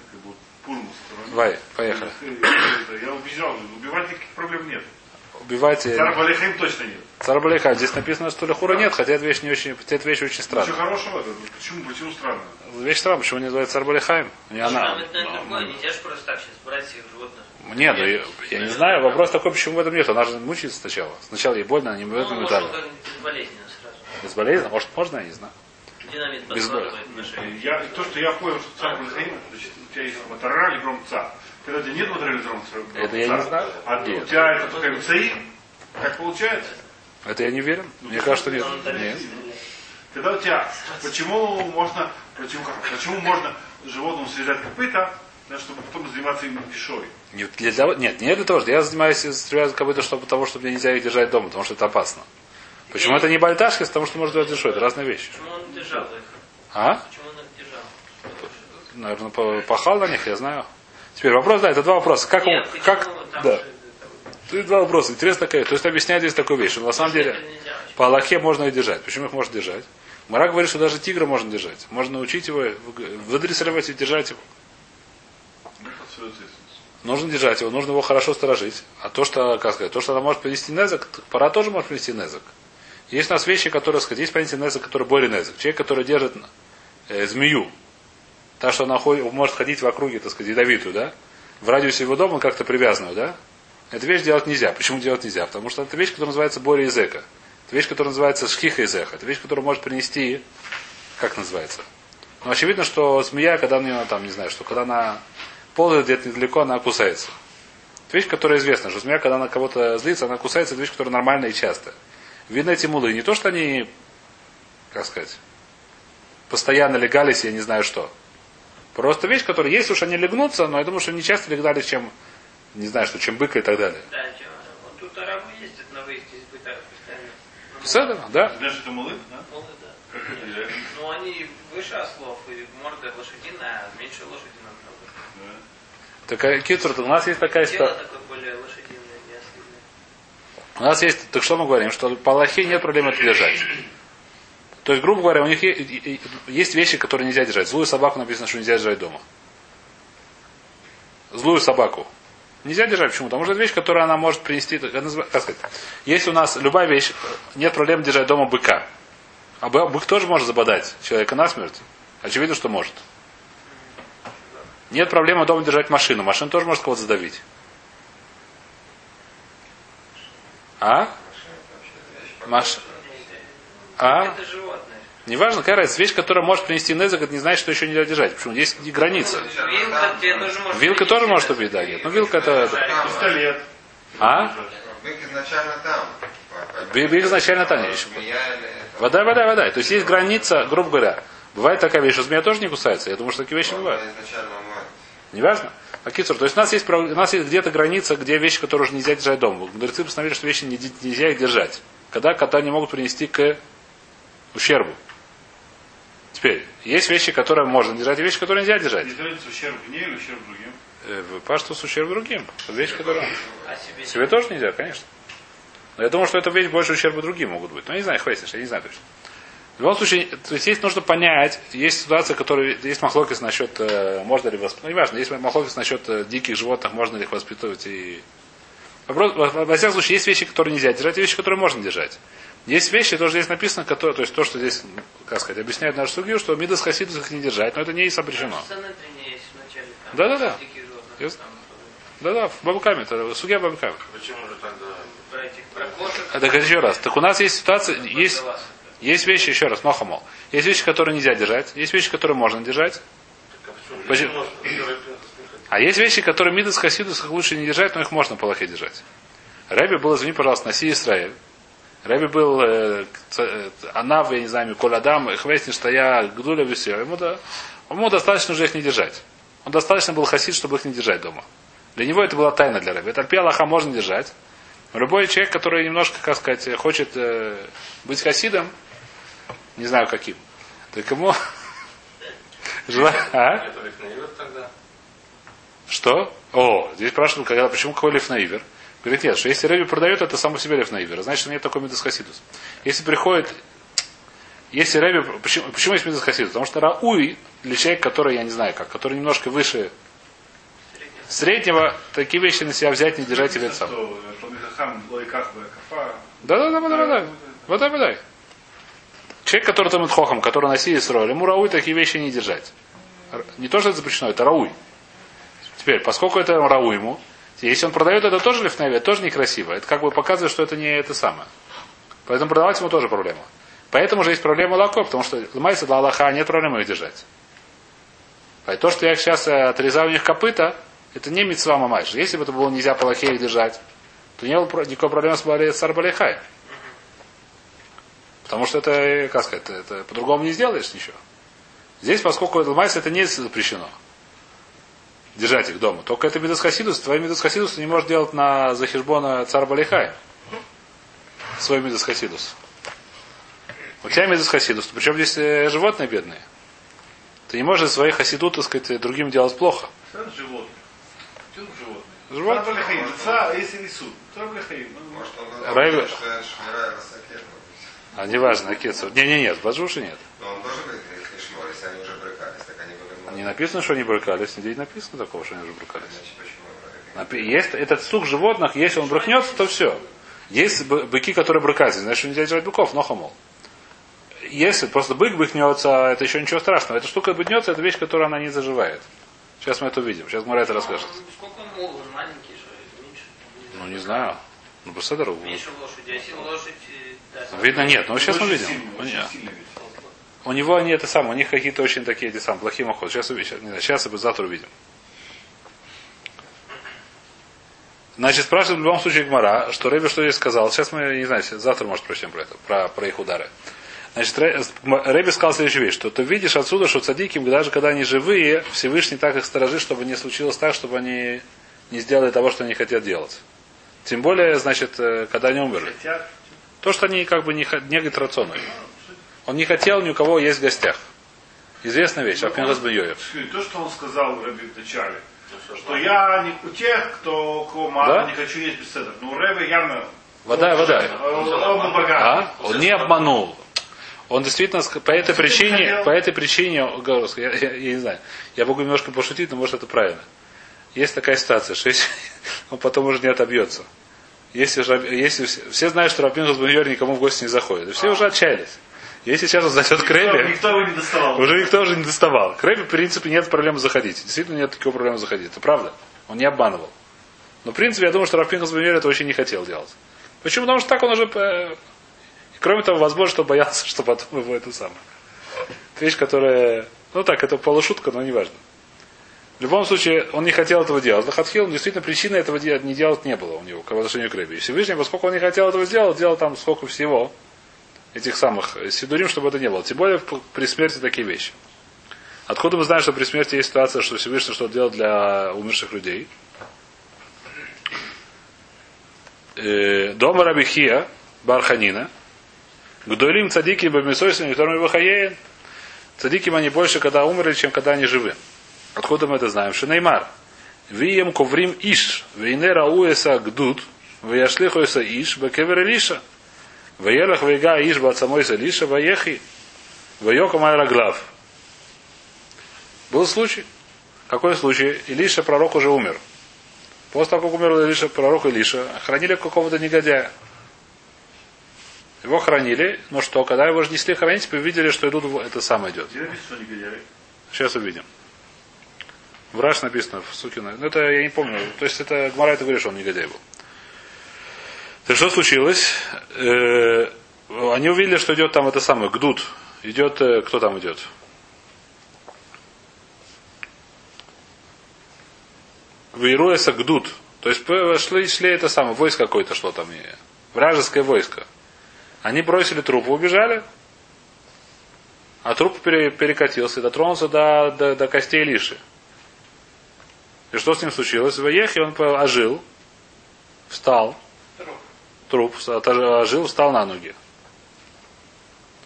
бы Пурмус. Давай, поехали. Я убежал, убивать никаких проблем нет. Убивать э, Царь Балихаим точно нет. царь Балейхаем. Здесь написано, что Лехура нет, хотя эта вещь не очень, хотя эта вещь очень Ничего странная. хорошего это. Почему, почему странно? Вещь странная, почему не называется царь Балейхаем? Не она. Это нельзя же просто так сейчас брать всех животных. Нет, ну, я, я не знаю, вопрос такой, почему в этом нет. Она же мучается сначала. Сначала ей больно, а не в Ну, этом как-нибудь безболезненно сразу. Безболезненно? Может, можно, я не знаю. Динамит Без. Я, то, что я понял, что царь Балихаим, значит, у тебя есть Матара или Громца. Когда у тебя нет Матара или Громца, Это я не знаю. А Нет. у тебя это только Мцаи, как получается? Это я не верю. Мне кажется, нет. Нет. Когда у тебя, почему можно, почему, как, почему можно животному связать копыта, да, чтобы потом заниматься им дешевой? Не для того- нет, не для того, что я занимаюсь стрелять как будто чтобы того, чтобы мне нельзя их держать дома, потому что это опасно. Почему это не бальташки, потому что можно делать дешевле, это разные вещи. Почему он держал их? А? Почему он их держал? Наверное, пахал на них, я знаю. Теперь вопрос, да, это два вопроса. Как, он- Нет, почему как, там да. же- Тут два вопроса. Интересно такая. То есть объясняет здесь такую вещь, что на самом деле Это по Аллахе можно их держать. Почему их можно держать? Мара говорит, что даже тигра можно держать. Можно научить его, выдрессировать и держать его. Ну. Нужно держать его, нужно его хорошо сторожить. А то, что, как сказать, то, что она может принести незак, пора тоже может принести незак. Есть у нас вещи, которые, сказать, есть понятие незак, который более незак. Человек, который держит э, змею, так что она ходит- может ходить в округе, так сказать, ядовитую, да? В радиусе его дома как-то привязанную, да? Эту вещь делать нельзя. Почему делать нельзя? Потому что это вещь, которая называется более языка. Это вещь, которая называется шхиха языка. Это вещь, которая может принести, как называется? Ну, очевидно, что змея, когда она, там, не знаю, что когда она ползает где-то недалеко, она кусается. Это вещь, которая известна, что змея, когда она кого-то злится, она кусается, это вещь, которая нормальная и частая. Видно эти мулы. Не то, что они, как сказать, постоянно легались, я не знаю что. Просто вещь, которая, если уж они легнутся, но я думаю, что они часто легали, чем, не знаю, что, чем быка и так далее. Да, чем- вот тут арабы ездят на выезде из быта постоянно. Ну, да? Знаешь, это мулы, да? молы, да. Ну, они выше ослов, и морда лошадиная, а меньше лошади намного. Так, э, Китсур, у нас есть такая Тело ситуация. такое более лошадиное, не ослиное. У нас есть, так что мы говорим, что по Аллахе нет проблемы это держать. То есть, грубо говоря, у них есть вещи, которые нельзя держать. Злую собаку написано, что нельзя держать дома. Злую собаку. Нельзя держать. Почему? Потому что это вещь, которая она может принести, как сказать, если у нас любая вещь, нет проблем держать дома быка. А бы- бык тоже может забодать человека насмерть. Очевидно, что может. Нет проблемы дома держать машину. Машина тоже может кого-то задавить. А? Маш... А? Это животное. Неважно, какая разница. Вещь, которая может принести незак, это не значит, что еще нельзя держать. Почему? Есть граница. Вилка тебе тоже может Вилка тоже может убить, да, нет. Ну, вилка это... Пистолет. А? Бык изначально там. Биг изначально там? Вода, вода, вода. То есть есть граница, грубо говоря. Бывает такая вещь, что змея тоже не кусается. Я думаю, что такие вещи бывают. Неважно. А кицур, то есть у нас есть, у нас есть где-то граница, где вещи, которые уже нельзя держать дома. Мудрецы постановили, что вещи не- нельзя их держать. Когда кота не могут принести к ущербу. Теперь, есть вещи, которые можно держать, и вещи, которые нельзя держать. Есть разница ущерб мне или ущерб другим? Э, Пашту с ущерб другим. Это вещь, которая... А себе Себе тоже нельзя, конечно. Но я думаю, что это вещь больше ущерба другим могут быть. Но я не знаю, хватит, я не знаю точно. В любом случае, то есть есть нужно понять, есть ситуация, которая есть махлокис насчет, э, можно ли воспитывать, ну, неважно, есть махлокис насчет э, диких животных, можно ли их воспитывать и... Вопрос, во, во всяком случае, есть вещи, которые нельзя держать, и вещи, которые можно держать. Есть вещи, тоже здесь написано, которые, то есть то, что здесь, как сказать, объясняет нашу судью, что Мидас Хасидус их не держать, но это не запрещено. Начале. там, Да-да-да. Да-да, в Бабукаме, это судья Бабуками. Почему же тогда? А Так еще раз. Так у нас есть ситуация, есть, есть вещи, еще раз, нохамол. Есть вещи, которые нельзя держать, есть вещи, которые можно держать. Так, а почему? А есть вещи, которые Мидас Хасидус их лучше не держать, но их можно по Аллахе держать. Рэби был, извини, пожалуйста, Наси Исраэль. Рэби был э, ц- э, Анав, я не знаю, Коладам, Хвестин, что я Гдуля Висер. Ему, да, ему достаточно уже их не держать. Он достаточно был хасид, чтобы их не держать дома. Для него это была тайна для Рэби. Это Альпи Аллаха можно держать. Любой человек, который немножко, как сказать, хочет э, быть хасидом, не знаю каким, так ему жела- а? Что? О, здесь спрашивают, когда, почему какой лифнаивер? Говорит, нет, что если Рэби продает, это само себе лифнаивер. Значит, нет такой мидас хасидус. Если приходит, если Рэби, почему, почему есть мидас хасидус? Потому что Рауи, для человека, который, я не знаю как, который немножко выше среднего, такие вещи на себя взять, не держать Лойках, Кафа. Да, да, да, да, да, да. Вот так, вот Человек, который там хохом, который носили с ему Рауи такие вещи не держать. Не то, что это запрещено, это Рауи. Теперь, поскольку это Рауи ему, если он продает это тоже лифнаве, это тоже некрасиво. Это как бы показывает, что это не это самое. Поэтому продавать ему тоже проблема. Поэтому же есть проблема лако, потому что ломается для Аллаха, нет проблемы их держать. А то, что я сейчас э, отрезаю у них копыта, это не мецва мамайш. Если бы это было нельзя по лохе их держать, то не было никакой проблемы с Бали- с Арбалихай. Потому что это, э, как сказать, это, это по-другому не сделаешь ничего. Здесь, поскольку ломается, это не запрещено. Держать их дома. Только это Медас Хасидус. Твой Медас Хасидус ты не можешь делать на Захижбона царь Балихай. Свой Медас Хасидус. У тебя Медас Хасидус. Причем здесь э, животные бедные. Ты не можешь своих хасидут, так сказать, другим делать плохо. Животное? Животное. Царь Балихаим. Ца, если несут. Царь Балихаим. Ну, Может, он шмира расакет. А неважно, Акецов. Не, не, нет, Баджуши нет. Но он тоже говорит, если шмор, если они уже брыкались, так они были Не написано, что они брыкались. Нигде не написано такого, что они уже брыкались. Есть этот стук животных, если он брыкнется, то все. Есть бы- быки, которые брыкаются, значит, нельзя держать быков, но хамол. Если просто бык быкнется, это еще ничего страшного. Эта штука быкнется, это вещь, которая она не заживает. Сейчас мы это увидим. Сейчас Мура это расскажет. Ну, Сколько он мол, он маленький, что ли, меньше? Ну, не знаю. Ну, просто дорогу. Меньше лошади. А лошадь... э, да, Видно, нет. Ну, сейчас мы очень видим. сильный, У него- они это самое, у них какие-то очень такие эти самые плохие маходы. Сейчас увидим. Не знаю, сейчас и завтра увидим. Значит, спрашивает в любом случае Гмара, что Рэби что здесь сказал. Сейчас мы, не знаю, завтра, может, прочтем про это, про, про их удары. Значит, Рэ- Рэби сказал следующую вещь, что ты видишь отсюда, что цадики, даже когда они живые, Всевышний так их сторожит, чтобы не случилось так, чтобы они не сделали того, что они хотят делать. Тем более, значит, э, когда они умерли. То, что они как бы не, не рационно. Он не хотел ни у кого есть в гостях. Известная вещь, Апинхас бен Йоев. То, что он сказал Рэби в начале, что я не у тех, кто кого мало, Да? не хочу есть беседа. Ну, Рэби явно... Вода, вода. Он, он. А? Он не обманул. Он действительно по этой причине, по этой причине, я, я- я не знаю, я могу немножко пошутить, но может это правильно. Есть такая ситуация, что если он потом уже не отобьется. Если, если все, знают, что Рабин Хазбуньор никому в гости не заходит. И все уже отчаялись. Если сейчас он зайдет к Рэбе, никто его не доставал. Уже никто уже не доставал. К Рэбе, в принципе, нет проблемы заходить. Действительно, нет такой проблемы заходить. Это правда. Он не обманывал. Но, в принципе, я думаю, что Рафпинхас Бенер это очень не хотел делать. Почему? Потому что так он уже... э, Кроме того, возможно, что боялся, что потом его это самое. Это вещь, которая, ну так, это полушутка, но не важно. В любом случае, он не хотел этого делать. Лохатхил, действительно, причины этого делать не делать не было у него, к отношению к Рэбе. И Всевышний, поскольку он не хотел этого сделать, делал там сколько всего этих самых сидурим, чтобы это не было. Тем более при смерти такие вещи. Откуда мы знаем, что при смерти есть ситуация, что Всевышний что-то делал для умерших людей? Э, Дома Рабихия, Барханина, Гдолим цадики бамисойсами, которыми выхаеен. Цадиким они больше, когда умерли, чем когда они живы. Откуда мы это знаем? Шинеймар. Вием коврим иш, вейнера уэса гдут, ваяшлихуэса иш, бекевер лиша. Ваелах вейга иш бацамойса лиша, ваехи, вайока майра глав. Был случай. Какой случай? Илиша, пророк, уже умер. После того, как умер Илиша, пророк Илиша, хранили какого-то негодяя. Его хранили, но что, когда его же несли хранить, увидели, что идут, это самое идет. Сейчас увидим. В Раш написано, в Сукина. Ну, это я не помню. То есть, это Гмара это говорит, что он негодяй был. Есть, что случилось? Э, они увидели, что идет там это самое, Гдут. Идет, э, кто там идет? Вейруэса Гдут. То есть, шли, шли это самое, войско какое-то шло там. Вражеское войско. Они бросили труп и убежали. А труп пере, перекатился и дотронулся до, до, до костей Лиши. И что с ним случилось? В Ехе он ожил, встал, труп, ожил, встал на ноги.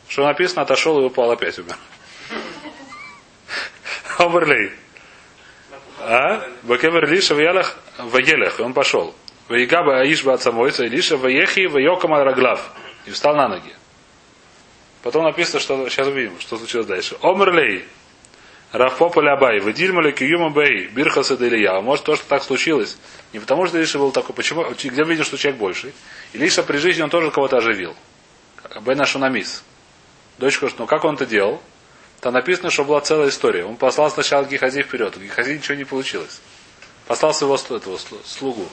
Что написано, отошел и упал опять умер. Оберлей. А? Бакевер Лиша Ваялах Ваелех. Он пошел. Ваигаба Аишба от самойца Лиша Ваехи Ваекам Раглав. И встал на ноги. Потом написано, что сейчас увидим, что случилось дальше. Омрлей. Рафпопа Лябай, Вадильмали Киюма Бэй, Бирхаса Илья. Может, то, что так случилось, не потому что Илиша был такой, почему, где видишь, что человек больший. Илиша при жизни он тоже кого-то оживил. Бен Шунамис. Дочка, ну как он это делал? Там написано, что была целая история. Он послал сначала Гихази вперед. У Гихази ничего не получилось. Послал своего этого слугу.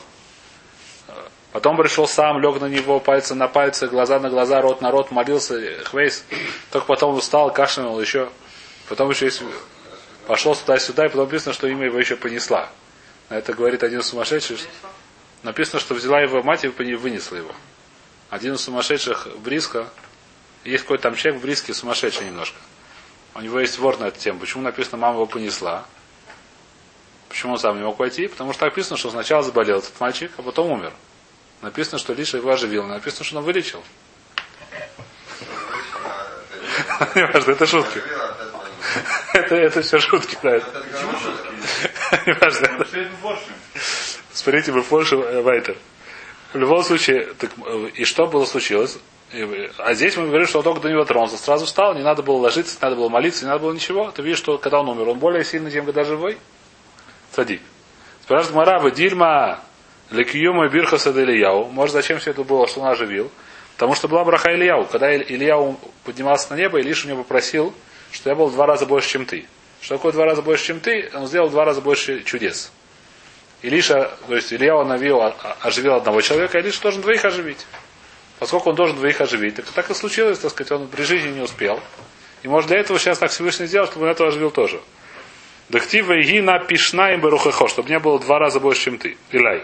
Потом пришел сам, лег на него, пальцы на пальцы, глаза на глаза, рот на рот, молился, хвейс. Только потом устал, кашлянул еще. Потом еще есть, пошел туда-сюда, и потом написано, что имя его еще понесла. Это говорит один сумасшедший. Написано, что взяла его мать и вынесла его. Один из сумасшедших Бриска, есть какой-то там человек в Бриске сумасшедший немножко. У него есть вор на эту тему. Почему написано, мама его понесла? Почему он сам не мог пойти? Потому что написано, что сначала заболел этот мальчик, а потом умер. Написано, что Лиша его оживил. Написано, что он вылечил. Не важно, это шутки. Это, это все шутки, да. Почему шутки? Не важно. Что это Боршем? Смотрите, мы Форше Вайтер. В любом случае, так, и что было случилось? А здесь мы говорим, что он только до него тронулся. Сразу встал, не надо было ложиться, не надо было молиться, не надо было ничего. Ты видишь, что когда он умер, он более сильный, чем когда живой? Садик. Спрашивает Мара, Дильма, Лекиюма Бирхаса Ильяу. Может, зачем все это было, что он оживил? Потому что была браха Ильяу. Когда Ильяу поднимался на небо, Илиш у него попросил, что я был в два раза больше, чем ты. Что такое в два раза больше, чем ты? Он сделал в два раза больше чудес. Илиша, то есть Илья навил, оживил одного человека, а Илиша должен двоих оживить. Поскольку он должен двоих оживить, так, так и случилось, так сказать, он при жизни не успел. И может для этого сейчас так Всевышний сделал, чтобы он этого оживил тоже. Дахтива и на пишна им барухахо, чтобы не было в два раза больше, чем ты. Илай.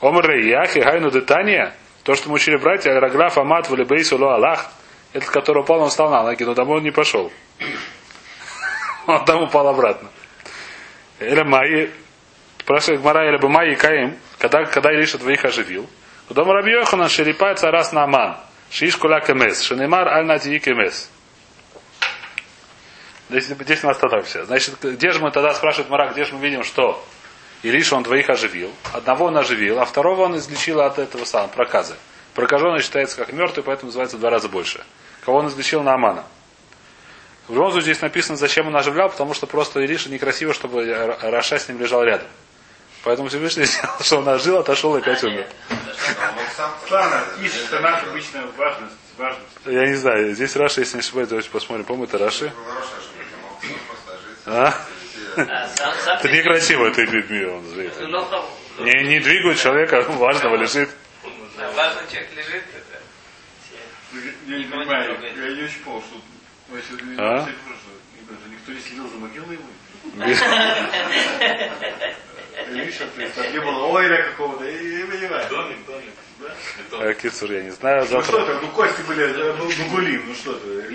Омр Яхи Гайну Детания, то, что мы учили братья, Раграф Амат Валибейсу Ло Аллах, этот, который упал, он встал на ноги, но домой он не пошел. Он там упал обратно. Или Майи, спрашивает Гмара, бы Майи Каим, когда, когда Илиша двоих оживил, Дома Раби Йохана Шерипай Царас Нааман, Шиш Куля Кемес, Шенемар Аль Надии Кемес. Здесь, здесь мы остановимся. Значит, где же мы тогда спрашивает Мара, где же мы видим, что Илиша он двоих оживил, одного он оживил, а второго он излечил от этого самого проказа. Прокаженный считается как мертвый, поэтому называется в два раза больше. Кого он излечил Наамана. В любом случае здесь написано, зачем он оживлял, потому что просто Элиша некрасиво, чтобы רשע с ним лежал рядом. Поэтому Всевышний сделал, что он ожил, отошел и опять умер. Странно, Иш, это наша обычная важность. важность. Я не знаю, здесь Раши, если не ошибаюсь, давайте посмотрим, по-моему, это Раши. А? А, Это некрасиво, это людьми он живет. Ну, Не, не двигают человека, важного лежит. Важный человек лежит, это... Я не понимаю, я не очень понял, что... ну, А? если- следил за могилой его. Видишь, не было ойля какого-то, я не понимаю. Домик, домик. Да? Кицур, я не знаю. Ну Завтра что ты, ну кости были, э, ну, ну гулим, ну что ты,